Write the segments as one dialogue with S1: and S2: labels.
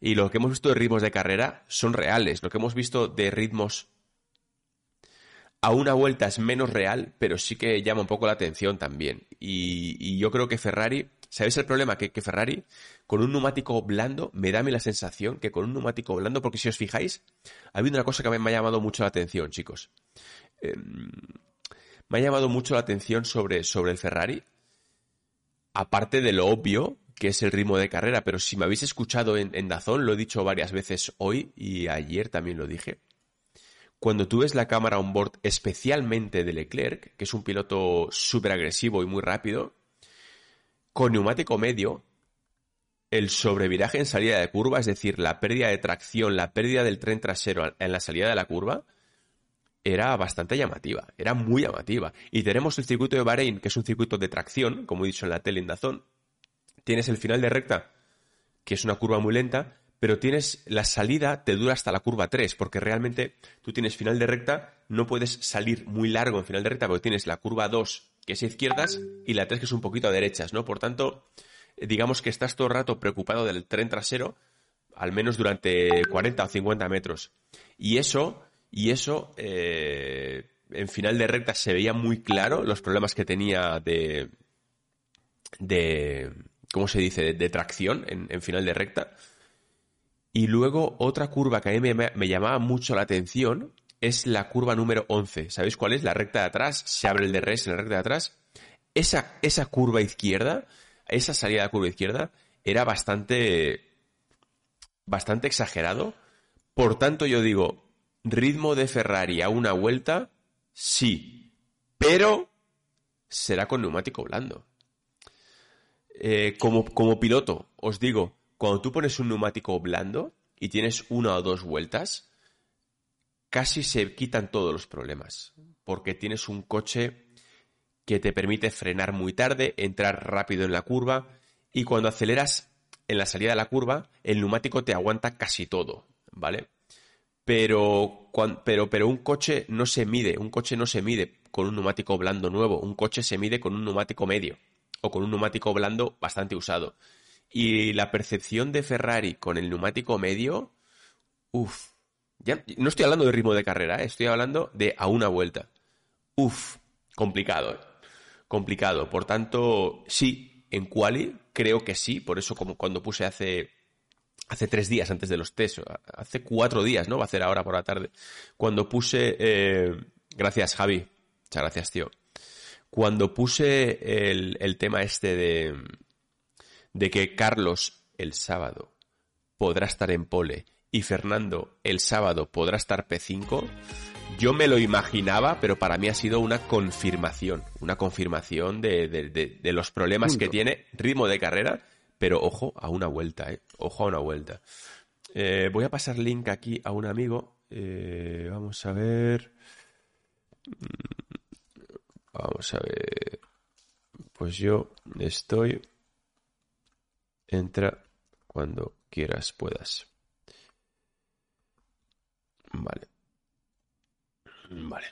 S1: Y lo que hemos visto de ritmos de carrera son reales. Lo que hemos visto de ritmos a una vuelta es menos real, pero sí que llama un poco la atención también. Y, yo creo que Ferrari, ¿sabéis el problema? Que, Ferrari con un neumático blando me da a mí la sensación que con un neumático blando, porque si os fijáis, ha habido una cosa que me ha llamado mucho la atención, chicos. Em, me ha llamado mucho la atención sobre, sobre el Ferrari, aparte de lo obvio, que es el ritmo de carrera, pero si me habéis escuchado en, en Dazón, lo he dicho varias veces hoy y ayer también lo dije cuando tú ves la cámara on board, especialmente de Leclerc, que es un piloto súper agresivo y muy rápido, con neumático medio, el sobreviraje en salida de curva, es decir, la pérdida de tracción, la pérdida del tren trasero en la salida de la curva, era bastante llamativa, era muy llamativa. Y tenemos el circuito de Bahrein, que es un circuito de tracción, como he dicho en la tele en Dazón. Tienes el final de recta, que es una curva muy lenta, pero tienes la salida te dura hasta la curva 3, porque realmente tú tienes final de recta, no puedes salir muy largo en final de recta, porque tienes la curva 2, que es a izquierdas, y la 3, que es un poquito a derechas, ¿no? Por tanto, digamos que estás todo el rato preocupado del tren trasero, al menos durante 40 o 50 metros. Y eso, y eso, eh, en final de recta se veía muy claro los problemas que tenía de, de, ¿cómo se dice?, de, tracción en final de recta. Y luego otra curva que a mí me, llamaba mucho la atención es la curva número 11. ¿Sabéis cuál es? La recta de atrás, se abre el DRS en la recta de atrás. Esa, esa curva izquierda, esa salida de la curva izquierda, era bastante, bastante exagerado. Por tanto, yo digo, ritmo de Ferrari a una vuelta, sí, pero será con neumático blando. Eh, como, como piloto, os digo, cuando tú pones un neumático blando y tienes una o dos vueltas, casi se quitan todos los problemas, porque tienes un coche que te permite frenar muy tarde, entrar rápido en la curva y cuando aceleras en la salida de la curva, el neumático te aguanta casi todo, ¿vale? Pero, pero, pero un coche no se mide, un coche no se mide con un neumático blando nuevo, un coche se mide con un neumático medio o con un neumático blando bastante usado. Y la percepción de Ferrari con el neumático medio, uff. Ya, no estoy hablando de ritmo de carrera, ¿eh? estoy hablando de a una vuelta. Uff, complicado. ¿eh? Complicado. Por tanto, sí, en quali creo que sí. Por eso como cuando puse hace hace tres días antes de los test, hace cuatro días, ¿no? Va a hacer ahora por la tarde. Cuando puse, eh, gracias Javi, muchas gracias tío. Cuando puse el, el tema este de, de que Carlos el sábado podrá estar en pole y Fernando el sábado podrá estar P5, yo me lo imaginaba, pero para mí ha sido una confirmación, una confirmación de, los problemas que tiene ritmo de carrera, pero ojo a una vuelta, ¿eh? ojo a una vuelta. Eh, voy a pasar link aquí a un amigo. Eh, vamos a ver. Vamos a ver. Pues yo estoy Entra cuando quieras, puedas. Vale. Vale.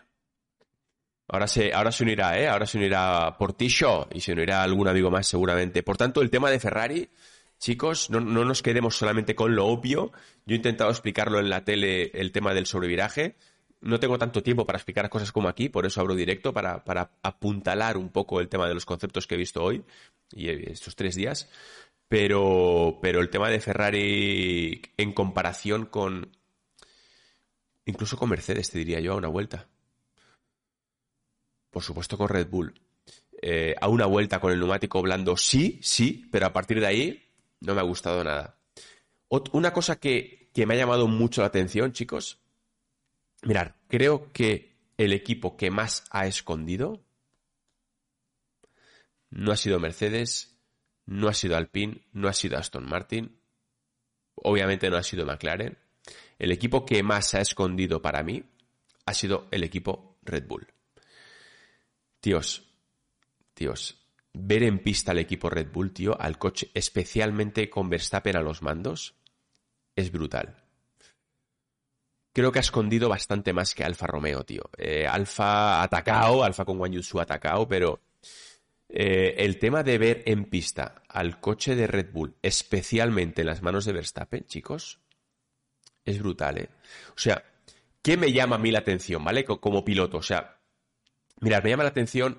S1: Ahora se, ahora se unirá, ¿eh? Ahora se unirá Portillo y se unirá algún amigo más seguramente. Por tanto, el tema de Ferrari, chicos, no, no nos quedemos solamente con lo obvio. Yo he intentado explicarlo en la tele, el tema del sobreviraje. No tengo tanto tiempo para explicar cosas como aquí, por eso abro directo, para, para apuntalar un poco el tema de los conceptos que he visto hoy y estos tres días. Pero, pero el tema de Ferrari en comparación con. Incluso con Mercedes, te diría yo, a una vuelta. Por supuesto con Red Bull. Eh, a una vuelta con el neumático blando, sí, sí, pero a partir de ahí no me ha gustado nada. una cosa que, que me ha llamado mucho la atención, chicos. Mirar, creo que el equipo que más ha escondido no ha sido Mercedes, no ha sido Alpine, no ha sido Aston Martin, obviamente no ha sido McLaren. El equipo que más ha escondido para mí ha sido el equipo Red Bull. Tíos, tíos, ver en pista al equipo Red Bull, tío, al coche, especialmente con Verstappen a los mandos, es brutal. Creo que ha escondido bastante más que Alfa Romeo, tío. Eh, Alfa atacado, Alfa con Wang Yusu atacado, pero eh, el tema de ver en pista al coche de Red Bull, especialmente en las manos de Verstappen, chicos, es brutal, ¿eh? O sea, ¿qué me llama a mí la atención, ¿vale? Como piloto, o sea, mirad, me llama la atención,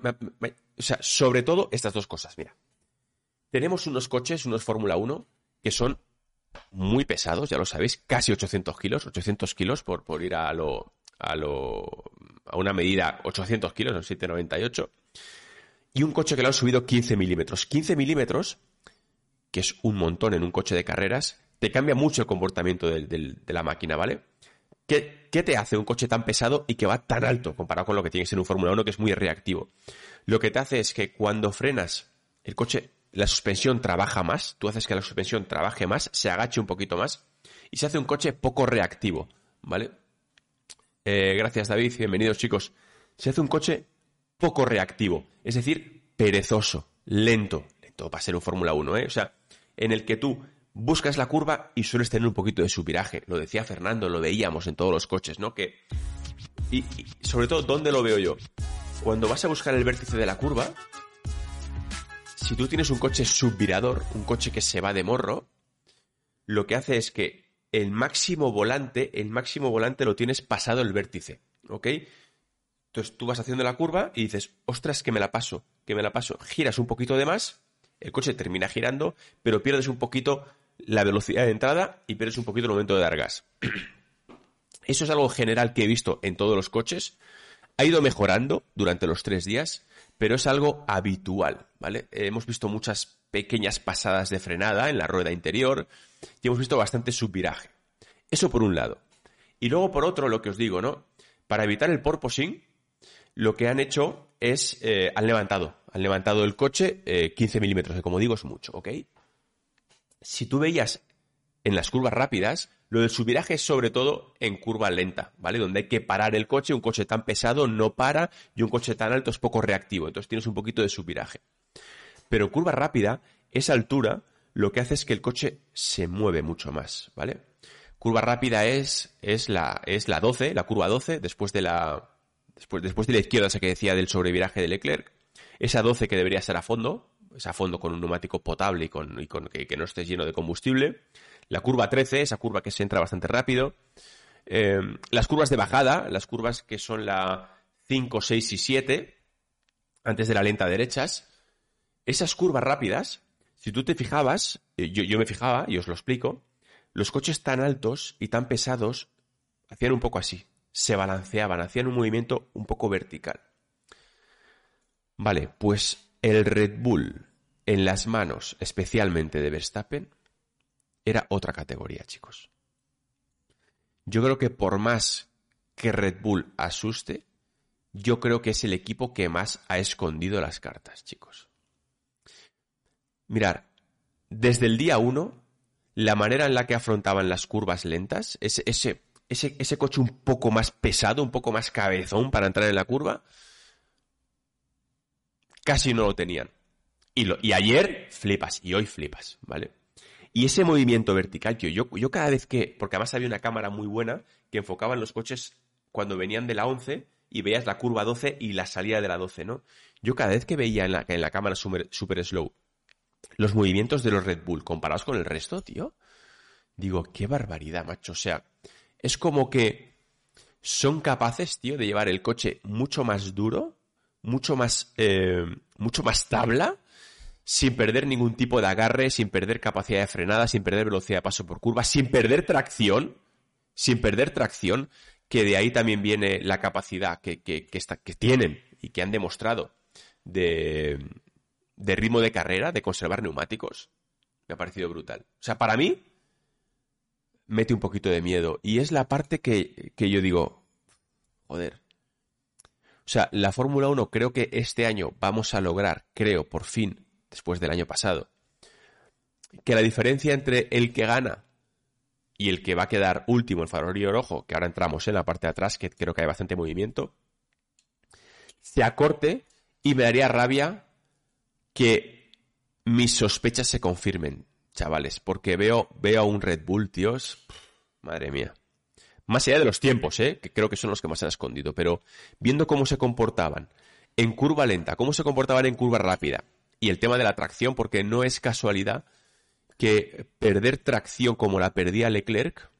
S1: o sea, sobre todo estas dos cosas, mira. Tenemos unos coches, unos Fórmula 1, que son muy pesados, ya lo sabéis, casi 800 kilos, 800 kilos por, por ir a lo, a lo, a una medida 800 kilos, son 798 y un coche que le han subido 15 milímetros. 15 milímetros, que es un montón en un coche de carreras, te cambia mucho el comportamiento de la máquina, ¿vale? ¿Qué, te hace un coche tan pesado y que va tan alto comparado con lo que tienes en un Fórmula 1 que es muy reactivo? Lo que te hace es que cuando frenas, el coche, la suspensión trabaja más, tú haces que la suspensión trabaje más, se agache un poquito más y se hace un coche poco reactivo, ¿vale? Eh, gracias David, bienvenidos chicos. Se hace un coche poco reactivo, es decir, perezoso, lento, lento para ser un Fórmula 1, ¿eh? O sea, en el que tú buscas la curva y sueles tener un poquito de subviraje. Lo decía Fernando, lo veíamos en todos los coches, ¿no? Que y, sobre todo, ¿dónde lo veo yo? Cuando vas a buscar el vértice de la curva, si tú tienes un coche subvirador, un coche que se va de morro, lo que hace es que el máximo volante, el máximo volante lo tienes pasado el vértice, ¿ok? Entonces tú vas haciendo la curva y dices, ostras, que me la paso, que me la paso. Giras un poquito de más, el coche termina girando, pero pierdes un poquito la velocidad de entrada y pierdes un poquito el momento de dar gas. Eso es algo general que he visto en todos los coches. Ha ido mejorando durante los tres días, pero es algo habitual, ¿vale? Hemos visto muchas pequeñas pasadas de frenada en la rueda interior y hemos visto bastante subviraje. Eso por un lado. Y luego por otro, lo que os digo, ¿no? Para evitar el porpoising, lo que han hecho es, eh, han levantado, han levantado el coche 15 eh, milímetros, que como digo es mucho, ¿ok? Si tú veías en las curvas rápidas, lo del subviraje es sobre todo en curva lenta, ¿vale? Donde hay que parar el coche, un coche tan pesado no para y un coche tan alto es poco reactivo, entonces tienes un poquito de subviraje. Pero curva rápida, esa altura, lo que hace es que el coche se mueve mucho más, ¿vale? Curva rápida es, es, la, es la 12, la curva 12, después de la, después, después de la izquierda, esa que decía del sobreviraje de Leclerc, esa 12 que debería ser a fondo, es a fondo con un neumático potable y con, que, no estés lleno de combustible, la curva 13, esa curva que se entra bastante rápido, eh, las curvas de bajada, las curvas que son la 5, 6 y 7, antes de la lenta derechas, esas curvas rápidas, si tú te fijabas, eh, yo, yo me fijaba, y os lo explico, los coches tan altos y tan pesados hacían un poco así se balanceaban, hacían un movimiento un poco vertical. Vale, pues el Red Bull en las manos, especialmente de Verstappen, era otra categoría, chicos. Yo creo que por más que Red Bull asuste, yo creo que es el equipo que más ha escondido las cartas, chicos. Mirar, desde el día uno, la manera en la que afrontaban las curvas lentas, ese, ese ese, coche un poco más pesado, un poco más cabezón para entrar en la curva, casi no lo tenían. Y, lo, y ayer flipas, y hoy flipas, ¿vale? Y ese movimiento vertical, tío, yo, yo cada vez que, porque además había una cámara muy buena que enfocaba en los coches cuando venían de la 11 y veías la curva 12 y la salida de la 12, ¿no? Yo cada vez que veía en la, en la cámara super, super slow los movimientos de los Red Bull comparados con el resto, tío, digo, qué barbaridad, macho. O sea, es como que son capaces, tío, de llevar el coche mucho más duro, mucho más, eh, mucho más tabla, sin perder ningún tipo de agarre, sin perder capacidad de frenada, sin perder velocidad de paso por curva, sin perder tracción, sin perder tracción, que de ahí también viene la capacidad que, que, que, que tienen y que han demostrado de, de ritmo de carrera, de conservar neumáticos. Me ha parecido brutal. O sea, para mí, mete un poquito de miedo. Y es la parte que, yo digo, joder. O sea, la Fórmula 1 creo que este año vamos a lograr, creo, por fin, después del año pasado, que la diferencia entre el que gana y el que va a quedar último, el farolillo rojo, que ahora entramos en la parte de atrás, que creo que hay bastante movimiento, se acorte y me daría rabia que mis sospechas se confirmen chavales, porque veo, veo a un Red Bull, tíos, madre mía. Más allá de los tiempos, ¿eh? que creo que son los que más han escondido, pero viendo cómo se comportaban en curva lenta, cómo se comportaban en curva rápida. Y el tema de la tracción, porque no es casualidad que perder tracción como la perdía Leclerc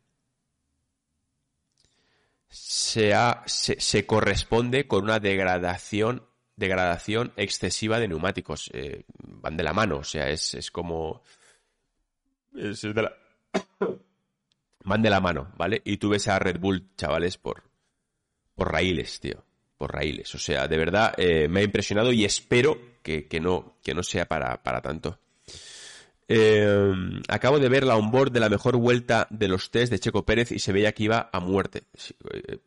S1: se, corresponde con una degradación, degradación excesiva de neumáticos. Eh, van de la mano, o sea, es, es como... Van de la mano, ¿vale? Y tú ves a Red Bull, chavales, por, por raíles, tío. Por raíles. O sea, de verdad eh, me ha impresionado y espero que, no, que no sea para, para tanto. Eh, acabo de ver la onboard de la mejor vuelta de los test de Checo Pérez y se veía que iba a muerte. Eh,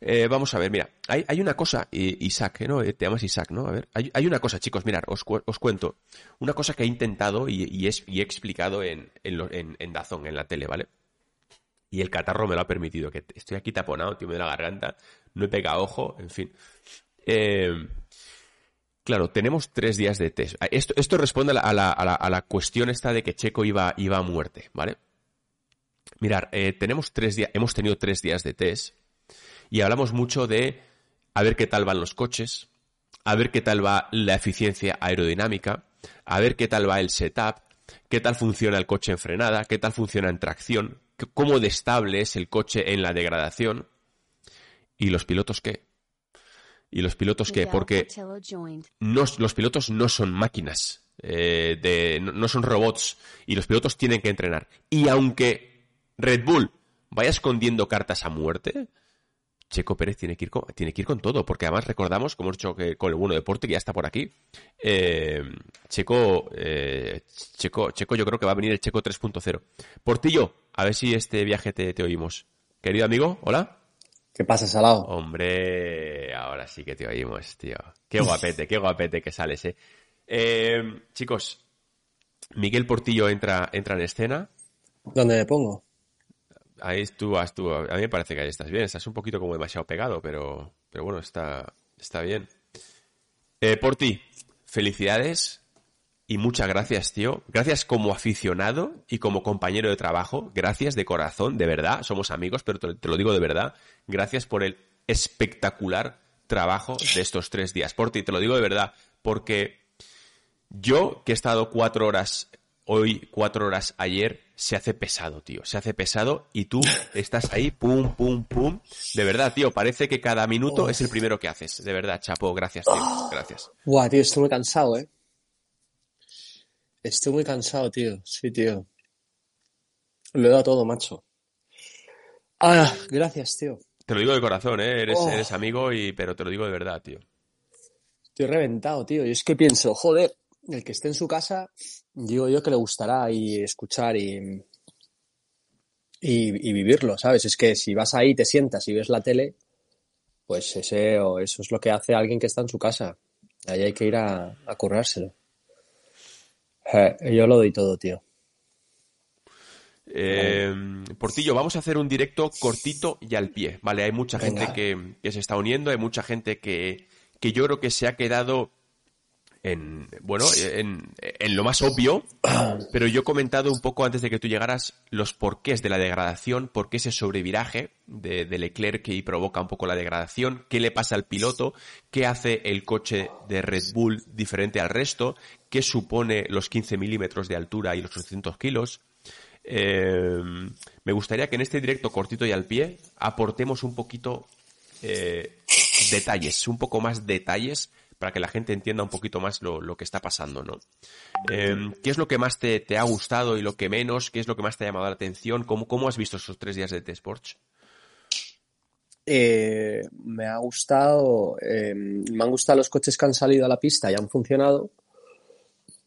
S1: eh, vamos a ver, mira, hay, una cosa, Isaac, ¿no? Te llamas Isaac, ¿no? A ver, hay, una cosa, chicos, mirad, os, cuento. Una cosa que he intentado y, he explicado en, en, en, Dazón, en la tele, ¿vale? Y el catarro me lo ha permitido, que estoy aquí taponado, tío, me la garganta, no he pegado ojo, en fin. Eh, Claro, tenemos tres días de test. Esto, esto responde a la, cuestión esta de que Checo iba, iba a muerte, ¿vale? Mirar, eh, tenemos tres días, hemos tenido tres días de test y hablamos mucho de a ver qué tal van los coches, a ver qué tal va la eficiencia aerodinámica, a ver qué tal va el setup, qué tal funciona el coche en frenada, qué tal funciona en tracción, cómo de estable es el coche en la degradación y los pilotos qué. ¿Y los pilotos qué? Porque los pilotos no son máquinas, eh, de, no, son robots, y los pilotos tienen que entrenar. Y aunque Red Bull vaya escondiendo cartas a muerte, Checo Pérez tiene que ir con, tiene que ir con todo, porque además recordamos, como hemos dicho que con el bueno deporte, que ya está por aquí, eh, Checo, eh, Checo, Checo yo creo que va a venir el Checo 3.0. Portillo, a ver si este viaje te, te oímos. Querido amigo, hola.
S2: ¿Qué pasa, Salado?
S1: Hombre, ahora sí que te oímos, tío. Qué guapete, qué guapete que sales, eh. eh. chicos, Miguel Portillo entra, entra en escena.
S2: ¿Dónde me pongo?
S1: Ahí tú, tú. A mí me parece que ahí estás bien. Estás un poquito como demasiado pegado, pero, pero bueno, está, está bien. Eh, Porti, felicidades. Y muchas gracias, tío. Gracias como aficionado y como compañero de trabajo. Gracias de corazón, de verdad. Somos amigos, pero te, lo digo de verdad. Gracias por el espectacular trabajo de estos tres días. Por ti, te lo digo de verdad, porque yo, que he estado cuatro horas hoy, cuatro horas ayer, se hace pesado, tío. Se hace pesado y tú estás ahí, pum, pum, pum. De verdad, tío, parece que cada minuto es el primero que haces. De verdad, chapo, gracias, tío. Gracias.
S2: Buah, tío, estoy muy cansado, eh. Estoy muy cansado, tío. Sí, tío. Lo he dado todo, macho. Ah, gracias, tío.
S1: Te lo digo de corazón, ¿eh? Eres, oh. eres amigo, y, pero te lo digo de verdad, tío.
S2: Estoy reventado, tío. Y es que pienso, joder, el que esté en su casa, digo yo que le gustará y escuchar y, y, vivirlo, ¿sabes? Es que si vas ahí, te sientas y ves la tele, pues ese, eso es lo que hace alguien que está en su casa. Ahí hay que ir a, a currárselo. Eh, yo lo doy todo, tío.
S1: Eh, Portillo, vamos a hacer un directo cortito y al pie, ¿vale? Hay mucha gente que, se está uniendo, hay mucha gente que, que yo creo que se ha quedado en, bueno, en, lo más obvio, pero yo he comentado un poco antes de que tú llegaras los porqués de la degradación, por qué ese sobreviraje de, de Leclerc que provoca un poco la degradación, qué le pasa al piloto, qué hace el coche de Red Bull diferente al resto, qué supone los 15 milímetros de altura y los 800 kilos. Eh, me gustaría que en este directo cortito y al pie aportemos un poquito eh, detalles, un poco más detalles para que la gente entienda un poquito más lo, que está pasando, ¿no? Em, ¿Qué es lo que más te, ha gustado y lo que menos? ¿Qué es lo que más te ha llamado la atención? ¿Cómo, has visto esos tres días de T-Sports?
S2: Eh, me ha gustado, me han gustado los coches que han salido a la pista y han funcionado.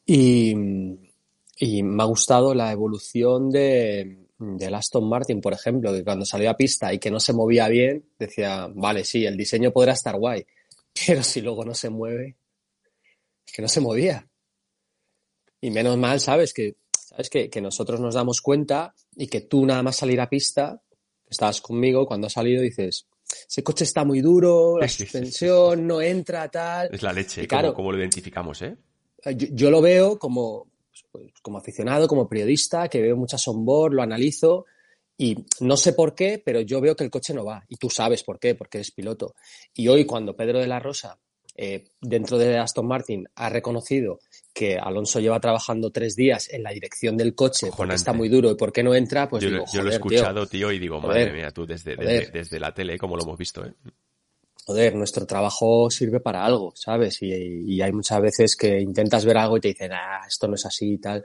S2: Y, me ha gustado la evolución de, del Aston Martin, por ejemplo, que cuando salió a pista y que no se movía bien, decía, vale, sí, el diseño podrá estar guay, pero si luego no se mueve, es que no se movía. Y menos mal, ¿sabes? Que, ¿sabes? Que, que nosotros nos damos cuenta y que tú nada más salir a pista, estabas conmigo, cuando has salido dices, ese coche está muy duro, la suspensión no entra, tal.
S1: Es la leche, claro, como, lo identificamos, ¿eh?
S2: Yo, lo veo como, pues, como aficionado, como periodista, que veo muchas onboard, lo analizo y no sé por qué, pero yo veo que el coche no va. Y tú sabes por qué, porque eres piloto. Y hoy, cuando Pedro de la Rosa eh, dentro de Aston Martin ha reconocido que Alonso lleva trabajando tres días en la dirección del coche porque está muy duro y por qué no entra, pues
S1: yo,
S2: digo,
S1: yo lo he escuchado, tío, y digo, madre mía, tú desde, desde, la tele, como lo hemos visto, ¿eh?
S2: Joder, nuestro trabajo sirve para algo, ¿sabes? Y, hay muchas veces que intentas ver algo y te dicen, ah, esto no es así y tal,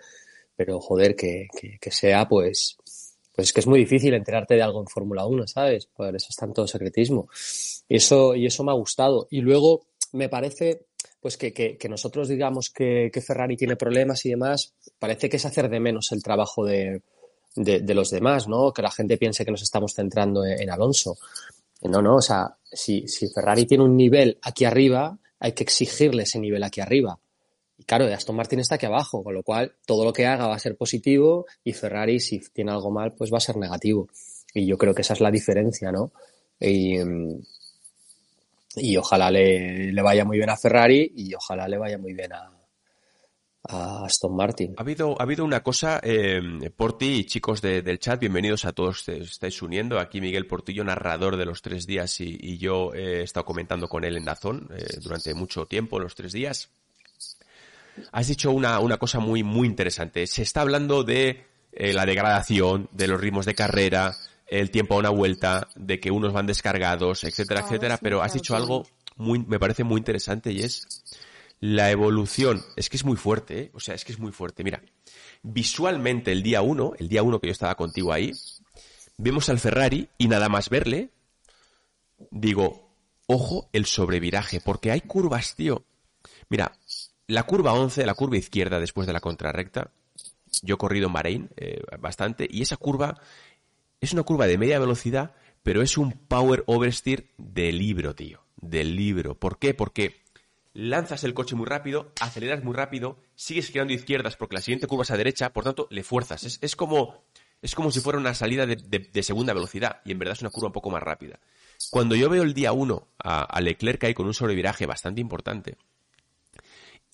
S2: pero joder, que, que, sea, pues, pues es que es muy difícil enterarte de algo en Fórmula 1, ¿sabes? Por eso es tanto secretismo. Y eso, y eso me ha gustado. Y luego, me parece pues que, que, nosotros digamos que, que, Ferrari tiene problemas y demás, parece que es hacer de menos el trabajo de, de, los demás, ¿no? Que la gente piense que nos estamos centrando en, Alonso. No, no, o sea, si, Ferrari tiene un nivel aquí arriba, hay que exigirle ese nivel aquí arriba. Y claro, Aston Martin está aquí abajo, con lo cual todo lo que haga va a ser positivo y Ferrari, si tiene algo mal, pues va a ser negativo. Y yo creo que esa es la diferencia, ¿no? Y, y ojalá le, vaya muy bien a Ferrari y ojalá le vaya muy bien a, Aston Martin.
S1: Ha habido, ha habido una cosa, eh, Porti y chicos del chat, bienvenidos a todos, te estáis uniendo. Aquí Miguel Portillo, narrador de los tres días, y, yo he estado comentando con él en Dazón eh, durante mucho tiempo, los tres días. Has dicho una, una cosa muy, muy interesante. Se está hablando de eh, la degradación, de los ritmos de carrera, el tiempo a una vuelta, de que unos van descargados, etcétera, etcétera, pero has dicho algo muy, me parece muy interesante y es la evolución. Es que es muy fuerte, ¿eh? o sea, es que es muy fuerte. Mira, visualmente el día uno, el día uno que yo estaba contigo ahí, vemos al Ferrari y nada más verle, digo, ojo el sobreviraje, porque hay curvas, tío. Mira, la curva 11, la curva izquierda después de la contrarrecta, yo he corrido en Bahrein eh, bastante, y esa curva es una curva de media velocidad, pero es un power oversteer de libro, tío. Del libro. ¿Por qué? Porque lanzas el coche muy rápido, aceleras muy rápido, sigues girando izquierdas porque la siguiente curva es a derecha, por tanto, le fuerzas. Es, como, es como si fuera una salida de, segunda velocidad y en verdad es una curva un poco más rápida. Cuando yo veo el día 1 a, a, Leclerc ahí con un sobreviraje bastante importante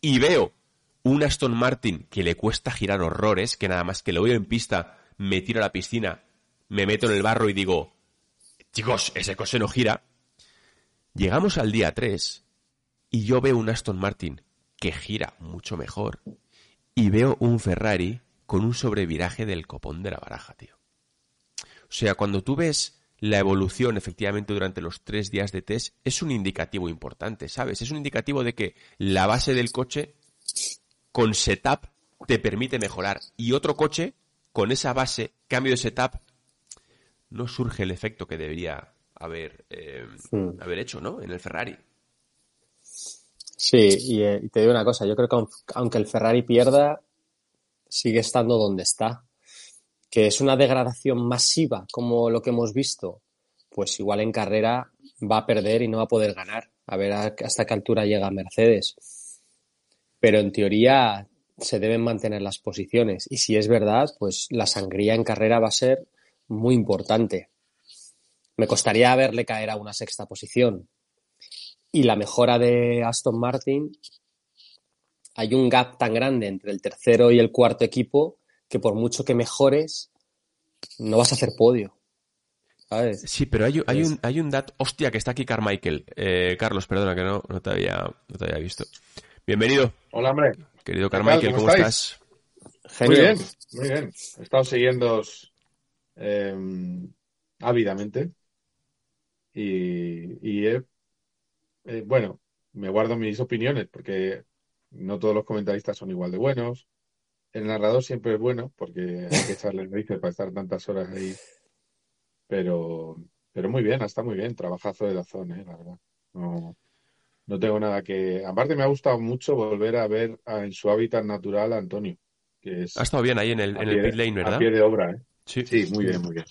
S1: y veo un Aston Martin que le cuesta girar horrores, que nada más que lo veo en pista me tiro a la piscina me meto en el barro y digo, chicos, ese coche no gira. Llegamos al día 3 y yo veo un Aston Martin que gira mucho mejor y veo un Ferrari con un sobreviraje del copón de la baraja, tío. O sea, cuando tú ves la evolución efectivamente durante los tres días de test, es un indicativo importante, ¿sabes? Es un indicativo de que la base del coche con setup te permite mejorar y otro coche con esa base, cambio de setup, no surge el efecto que debería haber, eh, haber hecho, ¿no? En el Ferrari.
S2: Sí, eh, y, te digo una cosa, yo creo que aunque el Ferrari pierda, sigue estando donde está. Que es una degradación masiva, como lo que hemos visto, pues igual en carrera va a perder y no va a poder ganar. A ver hasta qué altura llega Mercedes. Pero en teoría se deben mantener las posiciones. Y si es verdad, pues la sangría en carrera va a ser muy importante. Me costaría verle caer a una sexta posición. Y la mejora de Aston Martin, hay un gap tan grande entre el tercero y el cuarto equipo que por mucho que mejores, no vas a hacer podio.
S1: Sí, pero hay, hay, un, hay un dat. Hostia, que está aquí Carmichael. Eh, Carlos, perdona que no, no, te había, no te había visto. Bienvenido.
S3: Hola, hombre.
S1: Querido Carmichael, ¿cómo, estás?
S3: Muy bien, muy bien. He estado siguiendo Em, ávidamente. Y, eh, bueno, me guardo mis opiniones porque no todos los comentaristas son igual de buenos. El narrador siempre es bueno porque hay que echarle narices para estar tantas horas ahí. Pero, pero muy bien, está muy bien. Trabajazo de la zona, eh, la verdad. No, no tengo nada que. Aparte, me ha gustado mucho volver a ver en su hábitat natural a Antonio. Que es
S1: ha estado bien ahí en el, en el pit lane, ¿verdad?
S3: A pie de obra, ¿eh? Sí. muy bien, muy bien.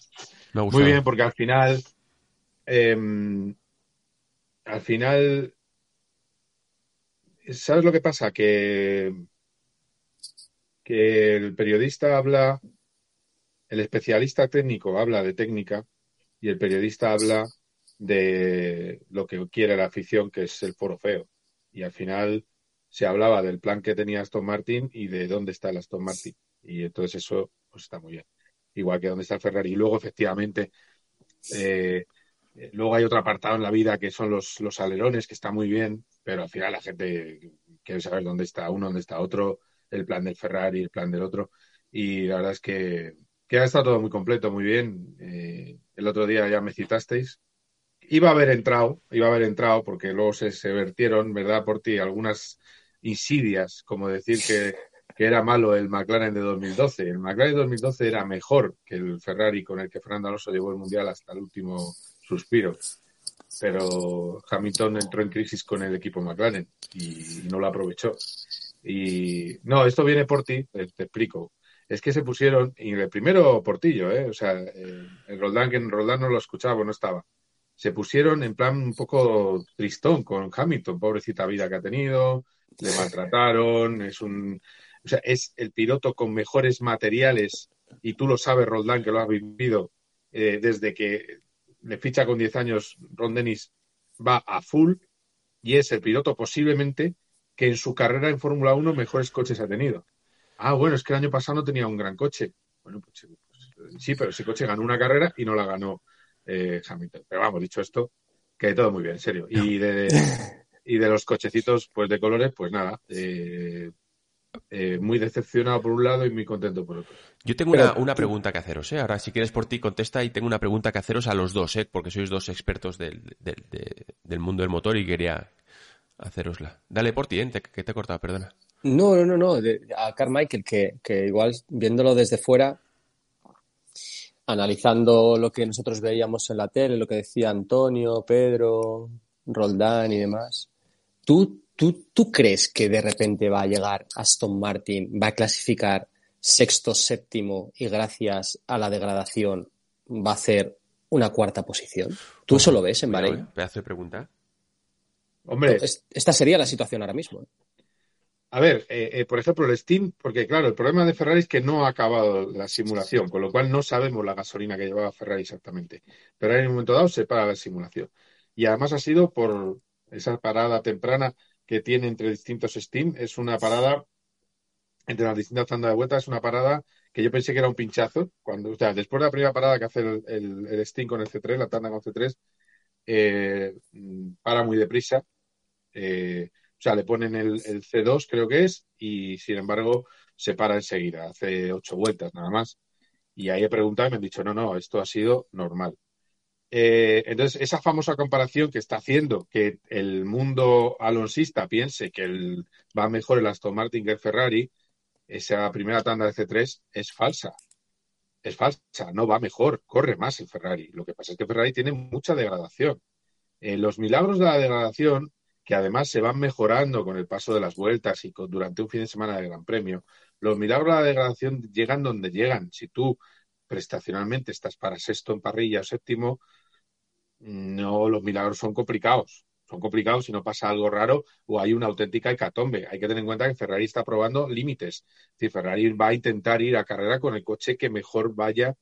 S3: muy bien, porque al final, em, al final, ¿sabes lo que pasa? Que, el periodista habla, el especialista técnico habla de técnica y el periodista habla de lo que quiere la afición, que es el foro feo. Y al final se hablaba del plan que tenía Aston Martin y de dónde está el Aston Martin. Y entonces eso pues está muy bien igual que donde está el Ferrari. Y luego, efectivamente, Eh, luego hay otro apartado en la vida que son los, los alerones, que está muy bien, pero al final la gente quiere saber dónde está uno, dónde está otro, el plan del Ferrari, el plan del otro. Y la verdad es que, que ha estado todo muy completo, muy bien. Eh, el otro día ya me citasteis. Iba a haber entrado, iba a haber entrado, porque luego se, se vertieron, ¿verdad, por ti? Algunas insidias, como decir que, que era malo el McLaren de 2012. El McLaren de 2012 era mejor que el Ferrari con el que Fernando Alonso llevó el Mundial hasta el último suspiro. Pero Hamilton entró en crisis con el equipo McLaren y, no lo aprovechó. Y no, esto viene por ti, te, explico. Es que se pusieron, y el primero Portillo, ¿eh? o sea, eh, el Roldán, que en Roldán no lo escuchaba, no estaba. Se pusieron en plan un poco tristón con Hamilton, pobrecita vida que ha tenido, le maltrataron, es un, o sea, es el piloto con mejores materiales, y tú lo sabes, Roldán, que lo has vivido eh, desde que le ficha con 10 años, Ron Dennis va a full y es el piloto posiblemente que en su carrera en Fórmula 1 mejores coches ha tenido. Ah, bueno, es que el año pasado no tenía un gran coche. Bueno, pues, pues sí, pero ese coche ganó una carrera y no la ganó eh, Hamilton. Pero vamos, dicho esto, que todo muy bien, en serio. Y de, y de los cochecitos, pues de colores, pues nada, eh, eh, muy decepcionado por un lado y muy contento por otro.
S1: Yo tengo una, pregunta que haceros, ¿eh? Ahora, si quieres por ti, contesta y tengo una pregunta que haceros a los dos, ¿eh? Porque sois dos expertos del, del, mundo del motor y quería hacerosla. Dale por ti, ¿eh? que te he cortado, perdona.
S2: No, no, no, no. a Carmichael, que, que igual viéndolo desde fuera, analizando lo que nosotros veíamos en la tele, lo que decía Antonio, Pedro, Roldán y demás, ¿tú ¿Tú, crees que de repente va a llegar Aston Martin, va a clasificar sexto, séptimo y gracias a la degradación va a hacer una cuarta posición? ¿Tú eso lo ves en Bahrein?
S1: Pedazo de pregunta.
S3: Hombre.
S2: Esta sería la situación ahora mismo.
S3: A ver, eh, eh, por ejemplo, el Steam, porque claro, el problema de Ferrari es que no ha acabado la simulación, con lo cual no sabemos la gasolina que llevaba Ferrari exactamente. Pero en un momento dado se para la simulación. Y además ha sido por esa parada temprana que tiene entre distintos Steam. Es una parada, entre las distintas tandas de vuelta, es una parada que yo pensé que era un pinchazo. Cuando, o sea, después de la primera parada que hace el, el, Steam con el C3, la tanda con C3, eh, para muy deprisa. Eh, o sea, le ponen el, el, C2, creo que es, y sin embargo se para enseguida, hace ocho vueltas nada más. Y ahí he preguntado y me han dicho, no, no, esto ha sido normal. Eh, entonces, esa famosa comparación que está haciendo que el mundo alonsista piense que el, va mejor el Aston Martin que el Ferrari, esa primera tanda de C3 es falsa. Es falsa, no va mejor, corre más el Ferrari. Lo que pasa es que Ferrari tiene mucha degradación. Eh, los milagros de la degradación, que además se van mejorando con el paso de las vueltas y durante un fin de semana de Gran Premio, los milagros de la degradación llegan donde llegan. Si tú prestacionalmente estás para sexto en parrilla o séptimo, no, los milagros son complicados. Son complicados si no pasa algo raro o hay una auténtica hecatombe. Hay que tener en cuenta que Ferrari está probando límites. Es Ferrari va a intentar ir a carrera con el coche que mejor vaya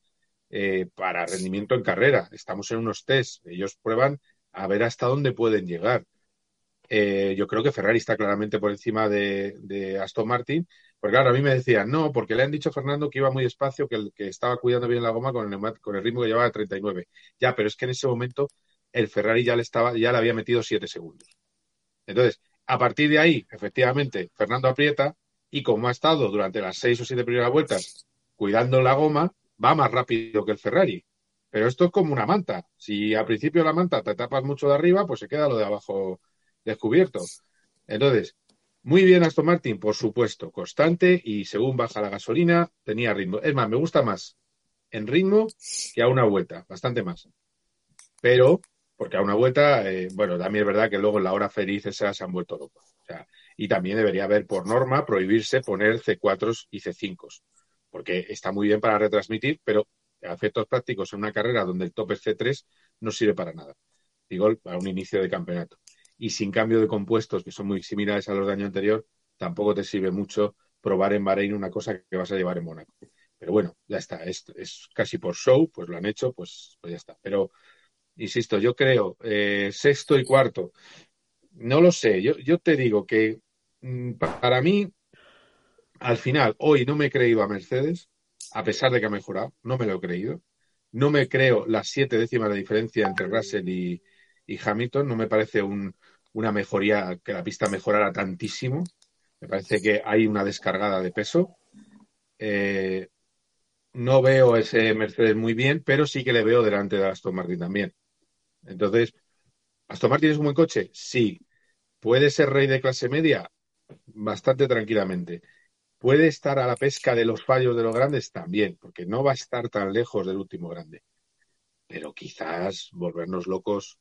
S3: eh, para rendimiento en carrera. Estamos en unos test. Ellos prueban a ver hasta dónde pueden llegar. Eh, yo creo que Ferrari está claramente por encima de, Aston Martin. Porque claro, a mí me decían, no, porque le han dicho a Fernando que iba muy despacio, que, el, que estaba cuidando bien la goma con el, ritmo que llevaba de 39. Ya, pero es que en ese momento el Ferrari ya le, estaba, ya le había metido 7 segundos. Entonces, a partir de ahí, efectivamente, Fernando aprieta y como ha estado durante las 6 o 7 primeras vueltas cuidando la goma, va más rápido que el Ferrari. Pero esto es como una manta. Si al principio la manta te tapas mucho de arriba, pues se queda lo de abajo descubierto. Entonces, muy bien Aston Martin, por supuesto, constante y según baja la gasolina, tenía ritmo. Es más, me gusta más en ritmo que a una vuelta, bastante más. Pero, porque a una vuelta, eh, bueno, también es verdad que luego en la hora feliz esas se han vuelto locos. O sea, y también debería haber por norma prohibirse poner C4 y C5, porque está muy bien para retransmitir, pero a efectos prácticos en una carrera donde el top es C3 no sirve para nada. Digo, para un inicio de campeonato y sin cambio de compuestos que son muy similares a los del año anterior, tampoco te sirve mucho probar en Bahrein una cosa que vas a llevar en Mónaco. Pero bueno, ya está, es, es, casi por show, pues lo han hecho, pues, pues ya está. Pero, insisto, yo creo, eh, sexto y cuarto, no lo sé, yo, yo te digo que mm, para mí, al final, hoy no me he creído a Mercedes, a pesar de que ha mejorado, no me lo he creído. No me creo las siete décimas de diferencia entre Russell y, Hamilton. No me parece una mejoría, que la pista mejorara tantísimo. Me parece que hay una descargada de peso. Eh, no veo ese Mercedes muy bien, pero sí que le veo delante de Aston Martin también. Entonces, ¿Aston Martin es un buen coche? Sí. ¿Puede ser rey de clase media? Bastante tranquilamente. ¿Puede estar a la pesca de los fallos de los grandes? También, porque no va a estar tan lejos del último grande. Pero quizás volvernos locos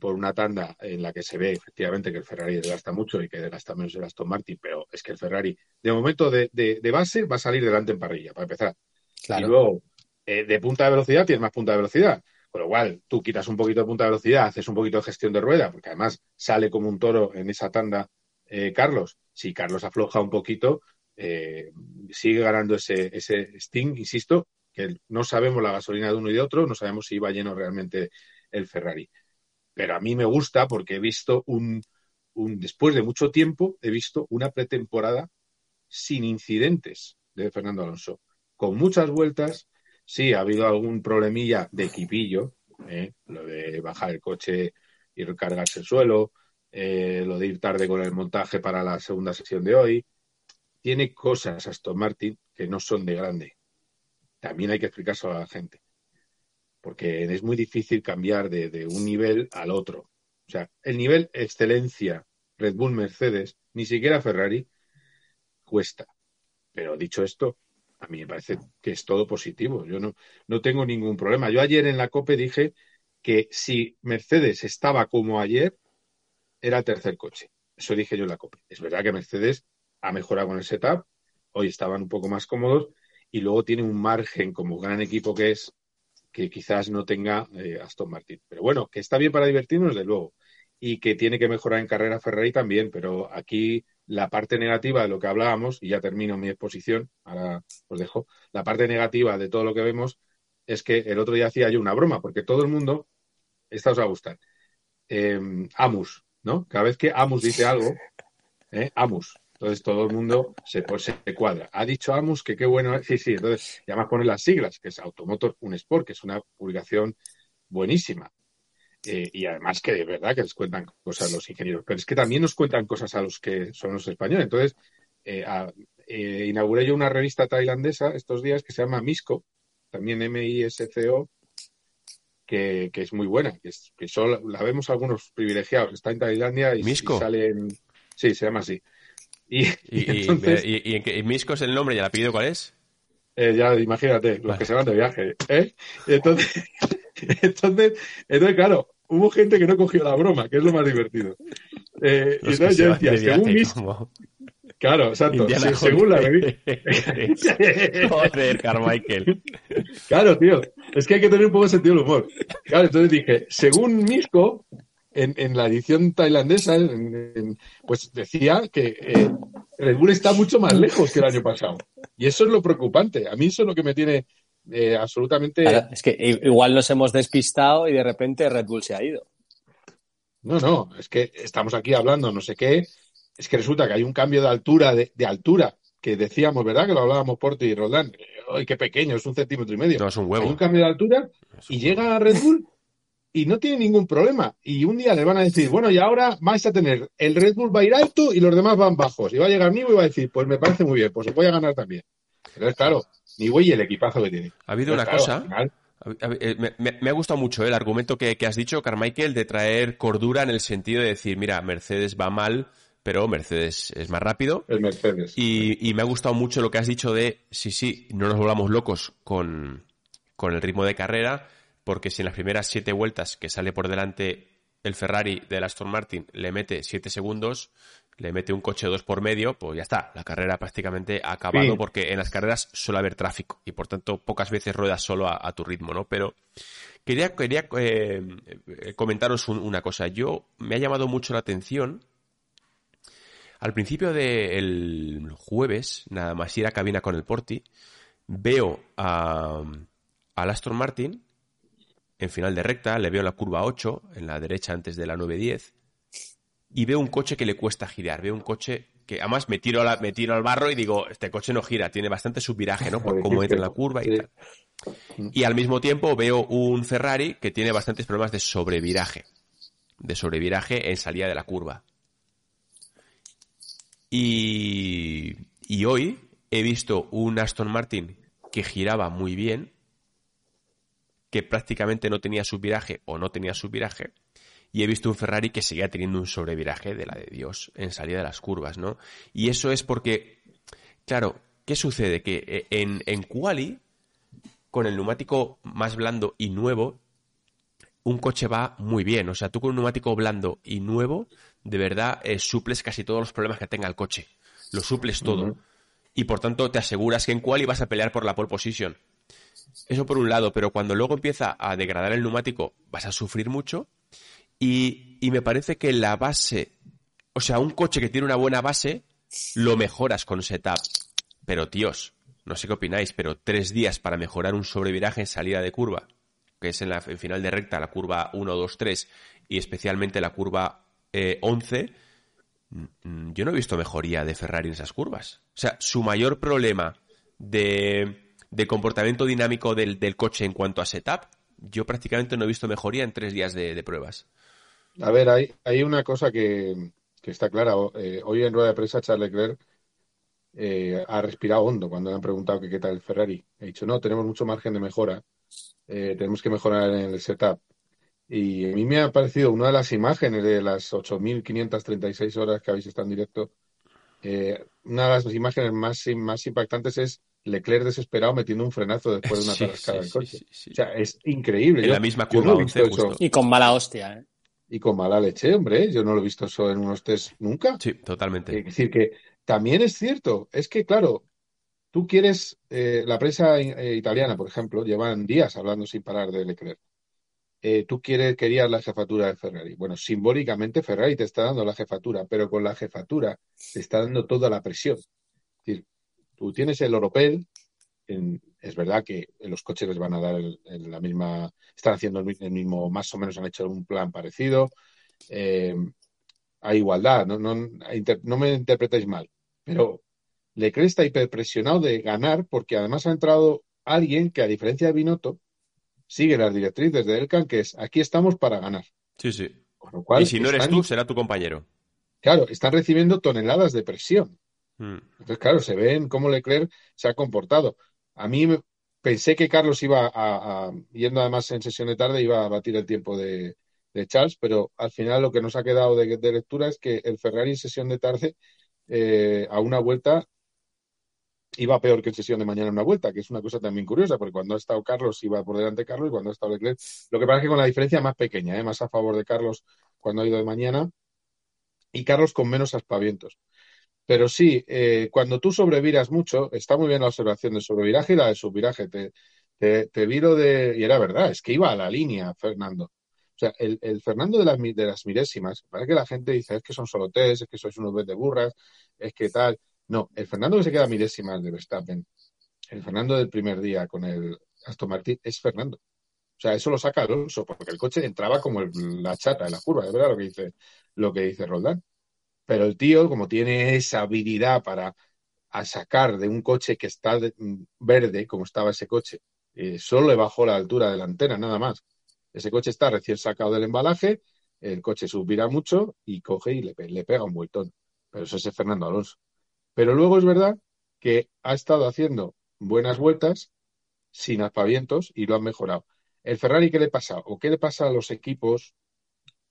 S3: por una tanda en la que se ve efectivamente que el Ferrari desgasta mucho y que desgasta menos el Aston Martin, pero es que el Ferrari, de momento de, base, va a salir delante en parrilla, para empezar. Y luego, eh, de punta de velocidad, tienes más punta de velocidad. Con lo cual, tú quitas un poquito de punta de velocidad, haces un poquito de gestión de rueda, porque además sale como un toro en esa tanda eh, Carlos. Si Carlos afloja un poquito, eh, sigue ganando ese, ese Sting, insisto, que no sabemos la gasolina de uno y de otro, no sabemos si iba lleno realmente el Ferrari. Pero a mí me gusta porque he visto un, un después de mucho tiempo, he visto una pretemporada sin incidentes de Fernando Alonso, con muchas vueltas, Sí, ha habido algún problemilla de equipillo, ¿eh? lo de bajar el coche y recargarse el suelo, eh, lo de ir tarde con el montaje para la segunda sesión de hoy. Tiene cosas Aston Martin que no son de grande. También hay que explicárselo a la gente. Porque es muy difícil cambiar de, de un nivel al otro. O sea, el nivel excelencia Red Bull Mercedes, ni siquiera Ferrari, cuesta. Pero dicho esto, a mí me parece que es todo positivo. Yo no, no tengo ningún problema. Yo ayer en la COPE dije que si Mercedes estaba como ayer, era tercer coche. Eso dije yo en la COPE. Es verdad que Mercedes ha mejorado con el setup, hoy estaban un poco más cómodos y luego tiene un margen como gran equipo que es que quizás no tenga eh, Aston Martin. Pero bueno, que está bien para divertirnos, desde luego. Y que tiene que mejorar en carrera Ferrari también, pero aquí la parte negativa de lo que hablábamos, y ya termino mi exposición, ahora os dejo, la parte negativa de todo lo que vemos es que el otro día hacía yo una broma, porque todo el mundo, esta os va a gustar, em, Amus, ¿no? Cada vez que Amus dice algo, ¿eh? Amus, entonces todo el mundo se, pues, se cuadra. Ha dicho Amus que qué bueno, sí, sí, entonces ya más pone las siglas, que es Automotor Un Sport, que es una publicación buenísima. Eh, y además que de verdad que les cuentan cosas a los ingenieros, pero es que también nos cuentan cosas a los que son los españoles. Entonces, eh, eh, inauguré yo una revista tailandesa estos días que se llama Misco, también M-I-S-C-O, que, es muy buena, que, solo la vemos algunos privilegiados. Está en Tailandia y, sale en... Sí, se llama así.
S1: Y, entonces... y, Misco es el nombre y el apellido cuál es?
S3: ya, imagínate, los que se van de viaje. Entonces, entonces, entonces, claro, hubo gente que no cogió la broma, que es lo más divertido. Eh, y entonces yo decía, según mis... Claro, exacto. según la revista.
S1: Joder, Carmichael.
S3: Claro, tío. Es que hay que tener un poco de sentido del humor. Claro, entonces dije, según Misco, en, en la edición tailandesa, pues decía que eh, Red Bull está mucho más lejos que el año pasado. Y eso es lo preocupante. A mí eso es lo que me tiene eh, absolutamente.
S2: es que igual nos hemos despistado y de repente Red Bull se ha ido.
S3: No, no, es que estamos aquí hablando no sé qué. Es que resulta que hay un cambio de altura, de, altura, que decíamos, ¿verdad? Que lo hablábamos por ti y Roldán. ¡Ay, qué pequeño! Es un centímetro y medio.
S1: No, es un huevo.
S3: Hay un cambio de altura y llega a Red Bull y no tiene ningún problema. Y un día le van a decir, bueno, y ahora vais a tener, el Red Bull va a ir alto y los demás van bajos. Y va a llegar Nivo y va a decir, pues me parece muy bien, pues voy a ganar también. Pero es claro, ni güey el equipazo que tiene.
S1: Ha habido una cosa. Eh, me, ha gustado mucho eh, el argumento que, has dicho, Carmichael, de traer cordura en el sentido de decir, mira, Mercedes va mal, pero Mercedes es más rápido.
S3: El Mercedes.
S1: Y, me ha gustado mucho lo que has dicho de, sí, sí, no nos volvamos locos con, con el ritmo de carrera, porque si en las primeras siete vueltas que sale por delante el Ferrari del Aston Martin le mete siete segundos, le mete un coche dos por medio, pues ya está, la carrera prácticamente ha acabado porque en las carreras suele haber tráfico y por tanto pocas veces ruedas solo a, tu ritmo, ¿no? Pero quería, quería eh, comentaros una cosa. Yo me ha llamado mucho la atención. Al principio del jueves, nada más ir a cabina con el Porti, veo a, al Aston Martin en final de recta, le veo en la curva 8, en la derecha antes de la 910 y veo un coche que le cuesta girar, veo un coche que además me tiro, me tiro al barro y digo, este coche no gira, tiene bastante subviraje, ¿no? Por cómo entra en la curva y tal. Y al mismo tiempo veo un Ferrari que tiene bastantes problemas de sobreviraje. De sobreviraje en salida de la curva. Y, y hoy he visto un Aston Martin que giraba muy bien, que prácticamente no tenía subviraje o no tenía subviraje, y he visto un Ferrari que seguía teniendo un sobreviraje de la de Dios en salida de las curvas, ¿no? Y eso es porque, claro, ¿qué sucede? Que eh, en, en Quali, con el neumático más blando y nuevo, un coche va muy bien. O sea, tú con un neumático blando y nuevo, de verdad, eh, suples casi todos los problemas que tenga el coche. Lo suples todo. Y por tanto, te aseguras que en Quali vas a pelear por la pole position. Eso por un lado, pero cuando luego empieza a degradar el neumático, vas a sufrir mucho. Y, y me parece que la base, o sea, un coche que tiene una buena base, lo mejoras con setup. Pero tíos, no sé qué opináis, pero tres días para mejorar un sobreviraje en salida de curva, que es en la final de recta, la curva 1, 2, 3 y especialmente la curva eh, 11, mm, yo no he visto mejoría de Ferrari en esas curvas. O sea, su mayor problema de, de comportamiento dinámico del, del, coche en cuanto a setup, yo prácticamente no he visto mejoría en tres días de, de pruebas.
S3: A ver, hay, hay una cosa que, que está clara. Eh, hoy en rueda de prensa, Charles Leclerc eh, ha respirado hondo cuando le han preguntado que qué tal el Ferrari. He dicho, no, tenemos mucho margen de mejora. Eh, tenemos que mejorar en el setup. Y a mí me ha parecido una de las imágenes de las 8.536 horas que habéis estado en directo. Eh, una de las imágenes más, más impactantes es Leclerc desesperado metiendo un frenazo después de una
S1: Sí,
S3: tarascada
S1: sí,
S3: del coche.
S1: sí, sí.
S3: O sea, es increíble.
S1: En
S3: Yo-
S1: la misma
S3: no
S1: curva
S3: he visto
S1: 11
S3: eso.
S1: justo.
S2: Y con mala hostia, ¿eh?
S3: Y con mala leche, hombre. Yo no lo he visto eso en unos test nunca.
S1: Sí, totalmente.
S3: Es decir, que también es cierto, es que, claro, tú quieres, eh, la prensa eh, italiana, por ejemplo, llevan días hablando sin parar de Leclerc. Eh, tú quieres, querías la jefatura de Ferrari. Bueno, simbólicamente Ferrari te está dando la jefatura, pero con la jefatura te está dando toda la presión. Es decir, tú tienes el Oropel, en- es verdad que los coches les van a dar el- el- la misma, están haciendo el, mi- el mismo, más o menos han hecho un plan parecido. Eh, hay igualdad, no, no, inter- no me interpretéis mal, pero Leclerc está hiperpresionado de ganar porque además ha entrado alguien que, a diferencia de Binotto, sigue las directrices de Elkan, que es aquí estamos para ganar.
S1: Sí, sí.
S3: Con lo cual,
S1: Y si no eres
S3: están-
S1: tú, será tu compañero.
S3: claro, están recibiendo toneladas de presión. Entonces, claro, se ven cómo Leclerc se ha comportado. A mí pensé que Carlos iba a, a- yendo además en sesión de tarde, iba a batir el tiempo de, de Charles, pero al final lo que nos ha quedado de, de lectura es que el Ferrari en sesión de tarde eh, a una vuelta iba peor que en sesión de mañana a una vuelta, que es una cosa también curiosa, porque cuando ha estado Carlos iba por delante Carlos y cuando ha estado Leclerc, lo que pasa es que con la diferencia más pequeña, ¿eh? más a favor de Carlos cuando ha ido de mañana y Carlos con menos aspavientos. Pero sí, eh, cuando tú sobreviras mucho, está muy bien la observación del sobreviraje y la de subviraje. Te, te, viro de. Y era verdad, es que iba a la línea, Fernando. O sea, el, el Fernando de las, de las milésimas, parece que la gente dice, es que son solo test, es que sois unos de burras, es que tal. No, el Fernando que se queda milésimas de Verstappen, el Fernando del primer día con el Aston Martin, es Fernando. O sea, eso lo saca Alonso, porque el coche entraba como la chata en la curva, es verdad lo que dice, lo que dice Roldán. Pero el tío, como tiene esa habilidad para a sacar de un coche que está mm, verde, como estaba ese coche, eh, solo le bajó la altura delantera, nada más. Ese coche está recién sacado del embalaje, el coche subirá mucho y coge y le, pe- le pega un vueltón. Pero eso es Fernando Alonso. Pero luego es verdad que ha estado haciendo buenas vueltas sin aspavientos y lo han mejorado. ¿El Ferrari qué le pasa? ¿O qué le pasa a los equipos?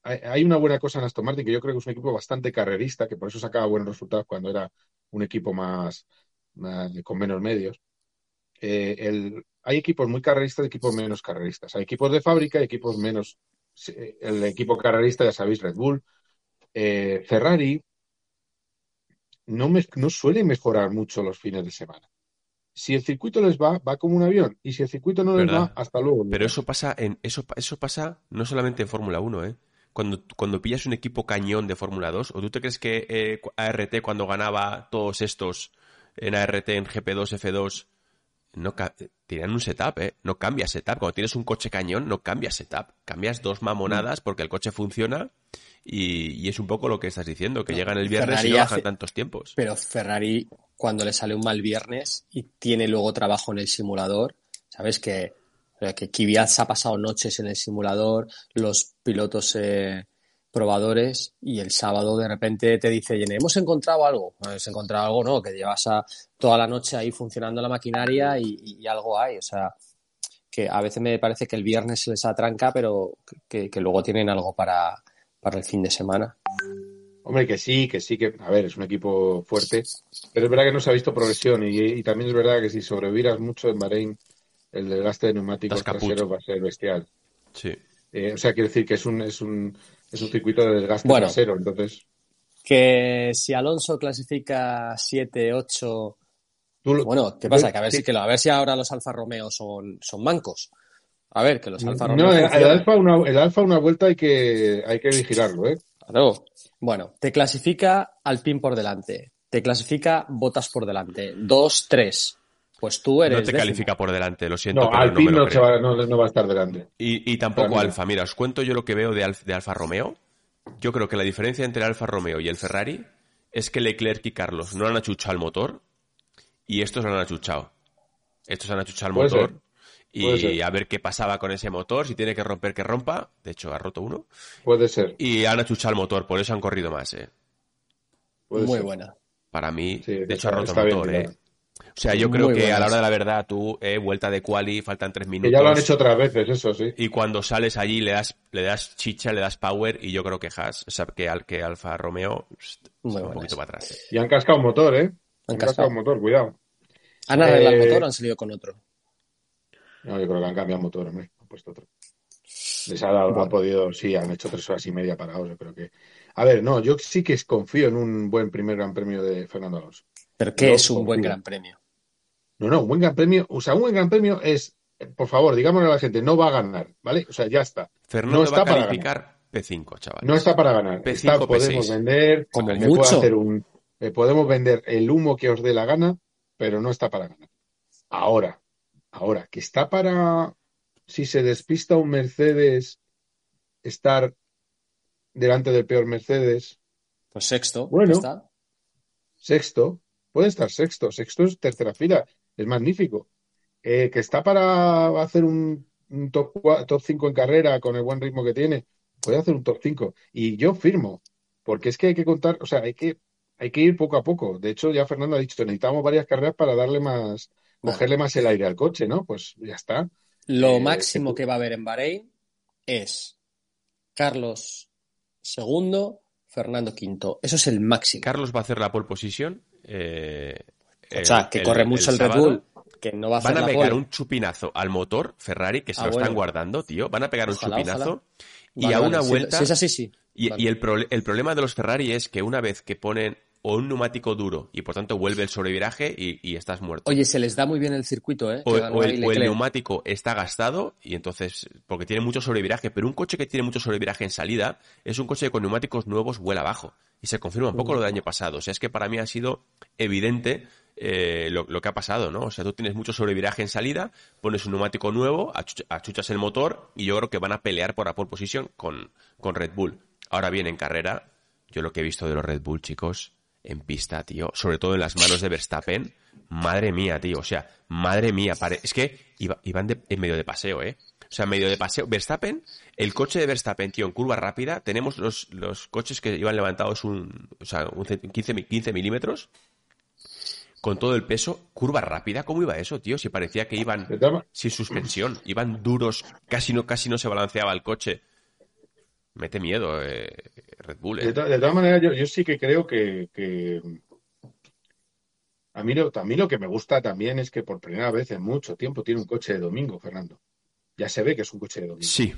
S3: Hay, una buena cosa en Aston Martin, que yo creo que es un equipo bastante carrerista, que por eso sacaba buenos resultados cuando era un equipo más, más- con menos medios. Eh, el- hay equipos muy carreristas y equipos menos carreristas. Hay equipos de fábrica y equipos menos. sí, El equipo carrerista, ya sabéis, Red Bull. Eh, Ferrari no, me- no suele mejorar mucho los fines de semana. Si el circuito les va, va como un avión. Y si el circuito no les
S1: ¿Verdad?
S3: va, hasta luego.
S1: Pero eso pasa en eso, eso pasa no solamente en Fórmula 1, ¿eh? Cuando, cuando pillas un equipo cañón de Fórmula 2, ¿o tú te crees que eh, ART cuando ganaba todos estos en ART, en GP2, F2, no tenían un setup, ¿eh? No cambias setup. Cuando tienes un coche cañón, no cambias setup. Cambias dos mamonadas porque el coche funciona y, y es un poco lo que estás diciendo, que
S2: No,
S1: llegan el viernes
S2: Ferrari
S1: y no bajan
S2: hace-
S1: tantos tiempos.
S2: Pero Ferrari, cuando le sale un mal viernes y tiene luego trabajo en el simulador, ¿sabes? Que, que Kvyat ha pasado noches en el simulador, los pilotos eh, probadores y el sábado de repente te dice, hemos encontrado algo. ¿Has encontrado algo? No, que llevas a, toda la noche ahí funcionando la maquinaria y, algo hay. O sea, que a veces me parece que el viernes se les atranca, pero que, que luego tienen algo para, para el fin de semana.
S3: Hombre, que sí, que sí, que, a ver, es un equipo fuerte, pero es verdad que no se ha visto progresión y, y también es verdad que si sobrevivas mucho en Bahrein, el desgaste de neumáticos traseros va a ser bestial.
S1: Sí.
S3: Eh, o sea, quiero decir que es un, es un, es un circuito de desgaste
S2: Bueno.
S3: trasero, entonces
S2: Que si Alonso clasifica 7, 8,
S3: tú lo-
S2: bueno, ¿qué pasa? Que a ver,
S3: Sí.
S2: si, que lo- a ver si ahora los Alfa Romeo son, son mancos. A ver, que los Alfa Romeo
S3: No, el, alfa una, el alfa una vuelta hay que, hay que vigilarlo, ¿eh?
S2: Claro. Bueno, te clasifica Alpine por delante, te clasifica Botas por delante, 2, 3. Pues tú eres
S1: No te
S2: décimo.
S1: califica por delante, lo siento,
S3: No,
S1: pero
S3: Alpine
S1: no me lo
S3: va, no, no va a estar delante.
S1: Y, y tampoco. Alfa. Mira, os cuento yo lo que veo de, Alf- de Alfa Romeo. Yo creo que la diferencia entre el Alfa Romeo y el Ferrari es que Leclerc y Carlos no han achuchado el motor y estos lo han achuchado. Estos han achuchado el
S3: Puede
S1: motor
S3: ser.
S1: Y a ver qué pasaba con ese motor, si tiene que romper, que rompa. De hecho, ha roto uno.
S3: Puede ser,
S1: Y han achuchado el motor, por eso han corrido más, ¿eh?
S3: puede
S2: Muy
S3: ser.
S2: buena.
S1: Para mí,
S3: Sí,
S1: de hecho,
S3: está-
S1: ha roto el motor. ¿eh? O sea, yo creo
S2: Muy
S1: que a la hora de la verdad, tú, eh, vuelta de quali, faltan tres minutos.
S3: Que ya lo han hecho otras veces, eso sí.
S1: Y cuando sales allí le das, le das chicha, le das power y yo creo que Haas, o sea, que, al, que Alfa Romeo está un poquito para atrás. eh.
S3: Y han cascado un motor, ¿eh? Han,
S2: cascado.
S3: cascado un motor, cuidado.
S2: ¿Han arreglado el
S3: Eh,
S2: motor o han salido con otro?
S3: No, yo creo que han cambiado el motor, hombre. Han puesto otro. Les ha dado, han podido, sí, han hecho tres horas y media parados, yo creo que. A ver, no, yo sí que confío en un buen primer gran premio de Fernando Alonso.
S2: ¿Pero qué
S3: no
S2: es un buen gran premio?
S3: No, no, un buen gran premio, o sea, un buen gran premio es, por favor, digámosle a la gente, no va a ganar, ¿vale? O sea, ya está.
S1: Fernando
S3: No
S1: va
S3: está
S1: a
S3: para
S1: calificar P5, chaval.
S3: No está para ganar.
S1: P5,
S3: Está- podemos
S1: P6.
S3: vender,
S2: Como
S3: me puedo
S2: mucho.
S3: hacer un, eh, podemos vender el humo que os dé la gana, pero no está para ganar. Ahora, ahora, que está para, si se despista un Mercedes, estar delante del peor Mercedes,
S2: Pues sexto.
S3: Bueno.
S2: está.
S3: sexto, puede estar sexto, sexto es tercera fila, es magnífico. Eh, que está para hacer un, un top, top 5 en carrera con el buen ritmo que tiene, puede hacer un top 5. Y yo firmo, porque es que hay que contar, o sea, hay que, hay que ir poco a poco. De hecho, ya Fernando ha dicho, necesitamos varias carreras para darle más,
S2: Vale.
S3: cogerle más el aire al coche, ¿no? Pues ya está.
S2: Lo
S3: Eh,
S2: máximo
S3: que-
S2: que va a haber en Bahrein es Carlos segundo, Fernando quinto. Eso es el máximo.
S1: Carlos va a hacer la pole position. eh,
S2: o sea, que
S1: el-
S2: corre mucho el, Red. Bull, que no va a hacer
S1: Van a
S2: la
S1: pegar
S2: pole.
S1: un chupinazo al motor Ferrari, que se
S2: Ah,
S1: lo
S2: bueno.
S1: están guardando, tío. Van a pegar un chupinazo.
S2: ojalá.
S1: Y
S2: Vale,
S1: a una
S2: si-
S1: vuelta.
S2: Si, es así, sí.
S1: Y,
S2: Vale.
S1: y el, prole- el problema de los Ferrari es que una vez que ponen o un neumático duro y por tanto vuelve el sobreviraje y, y estás muerto.
S2: Oye, se les da muy bien el circuito, ¿eh?
S1: o, el, o el neumático está gastado y entonces, porque tiene mucho sobreviraje, pero un coche que tiene mucho sobreviraje en salida es un coche que con neumáticos nuevos vuela abajo. Y se confirma un poco lo del año pasado. O sea, es que para mí ha sido evidente eh, lo, lo que ha pasado, ¿no? O sea, tú tienes mucho sobreviraje en salida, pones un neumático nuevo, achuch- achuchas el motor y yo creo que van a pelear por la pole position con, con Red Bull. Ahora bien, en carrera, yo lo que he visto de los Red Bull, chicos, en pista, tío, sobre todo en las manos de Verstappen, madre mía, tío, o sea, madre mía, pare- es que iba- iban de- en medio de paseo, ¿eh? O sea, en medio de paseo. Verstappen, el coche de Verstappen, tío, en curva rápida, tenemos los, los coches que iban levantados un, o sea, un cen- 15, mi- 15 milímetros, con todo el peso, curva rápida, ¿cómo iba eso, tío? Si parecía que iban sin suspensión, iban duros, casi no, casi no se balanceaba el coche. Mete miedo, eh, Red Bull,
S3: De,
S1: eh.
S3: de todas maneras, yo, yo sí que creo que, que a, mí lo, a mí lo que me gusta también es que por primera vez en mucho tiempo tiene un coche de domingo, Fernando. Ya se ve que es un coche de domingo.
S1: Sí,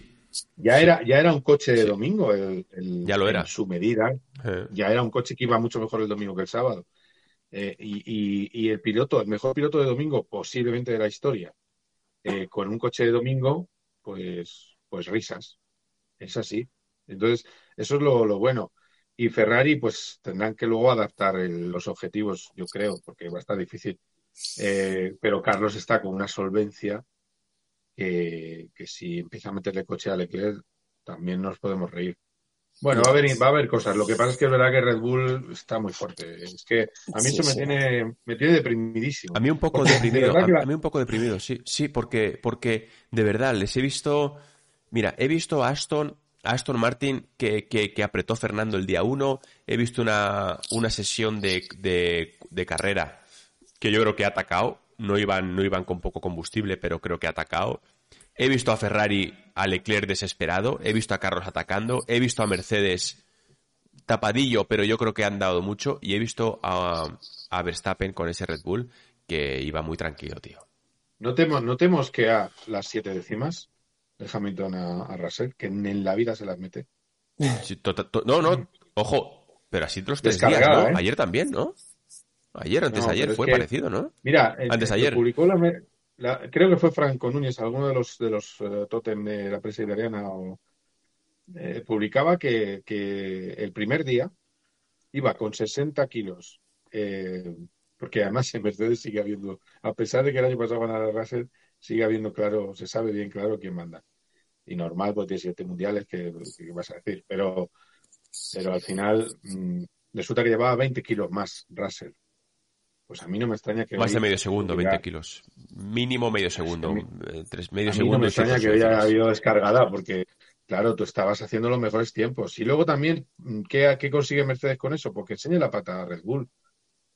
S3: Ya era, ya era un coche de
S1: Sí.
S3: domingo el, el-
S1: Ya lo era.
S3: en su medida.
S1: eh,
S3: Ya era un coche que iba mucho mejor el domingo que el sábado. Eh, y, y- y el piloto, el mejor piloto de domingo posiblemente de la historia, eh, con un coche de domingo, pues, pues risas. Es así. Entonces, eso es lo, lo bueno. Y Ferrari, pues tendrán que luego adaptar el- los objetivos, yo creo, porque va a estar difícil. Eh, pero Carlos está con una solvencia que, que si empieza a meterle coche a Leclerc, también nos podemos reír. Bueno, va a haber, va a haber cosas. Lo que pasa es que es verdad que Red Bull está muy fuerte. Es que a mí
S2: Sí,
S3: eso me
S2: sí.
S3: tiene, me tiene deprimidísimo.
S1: A mí un poco
S3: Porque
S1: deprimido, a,
S3: la-
S1: a mí un poco deprimido, sí, sí, porque, porque de verdad les he visto, mira, he visto a Aston, Aston Martin que, que, apretó Fernando el día uno, he visto una, una sesión de, de, de carrera que yo creo que ha atacado, no iban, no iban con poco combustible, pero creo que ha atacado. He visto a Ferrari, a Leclerc desesperado, he visto a Carlos atacando, he visto a Mercedes tapadillo, pero yo creo que han dado mucho. Y he visto a, a Verstappen con ese Red Bull que iba muy tranquilo, tío.
S3: Notemos, notemos que a las siete décimas de Hamilton a, a Russell, que en la vida se las mete.
S1: Sí, to- to- no, no, ojo, pero así los tres días, ¿no?
S3: ¿eh?
S1: Ayer también, ¿no? Ayer, antes
S3: No,
S1: de ayer, fue
S3: que-
S1: parecido, ¿no?
S3: Mira, el-
S1: Antes
S3: el
S1: ayer.
S3: publicó la, creo que fue Franco Núñez, alguno de los de los tótem de la prensa italiana, o, eh, publicaba que, que el primer día iba con 60 kilos, eh, porque además en Mercedes sigue habiendo, a pesar de que el año pasado ganara Russell, sigue habiendo claro, se sabe bien claro quién manda. Y normal, pues tiene siete mundiales, que, que vas a decir, pero, pero al final mm, resulta que llevaba 20 kilos más Russell. Pues a mí no me extraña que
S1: Más
S3: hoy
S1: de medio segundo,
S3: hubiera-
S1: 20 kilos. Mínimo medio segundo.
S3: a mí-
S1: eh, tres, medio
S3: a mí
S1: segundo
S3: no me extraña que haya habido descargada, porque, claro, tú estabas haciendo los mejores tiempos. Y luego también, mm, ¿qué, qué consigue Mercedes con eso? Porque enseña la pata a Red Bull.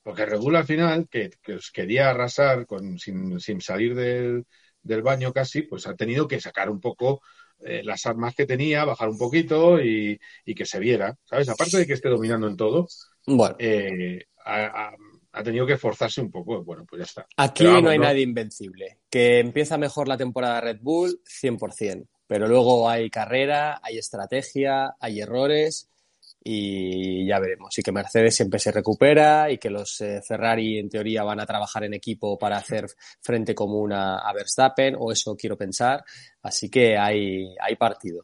S3: Porque Red Bull al final, que, que os quería arrasar con, sin, sin salir del, del baño casi, pues ha tenido que sacar un poco eh, las armas que tenía, bajar un poquito y, y que se viera, ¿sabes? Aparte de que esté dominando en todo,
S2: Bueno,
S3: eh, ha, ha- tenido que esforzarse un poco. Bueno, pues ya está.
S2: aquí
S3: vamos,
S2: no hay
S3: ¿no?
S2: nadie invencible. Que empieza mejor la temporada Red Bull, 100%. Pero luego hay carrera, hay estrategia, hay errores y ya veremos. Y que Mercedes siempre se recupera y que los eh, Ferrari en teoría van a trabajar en equipo para hacer frente común a, a Verstappen, o eso quiero pensar. Así que hay, hay partido.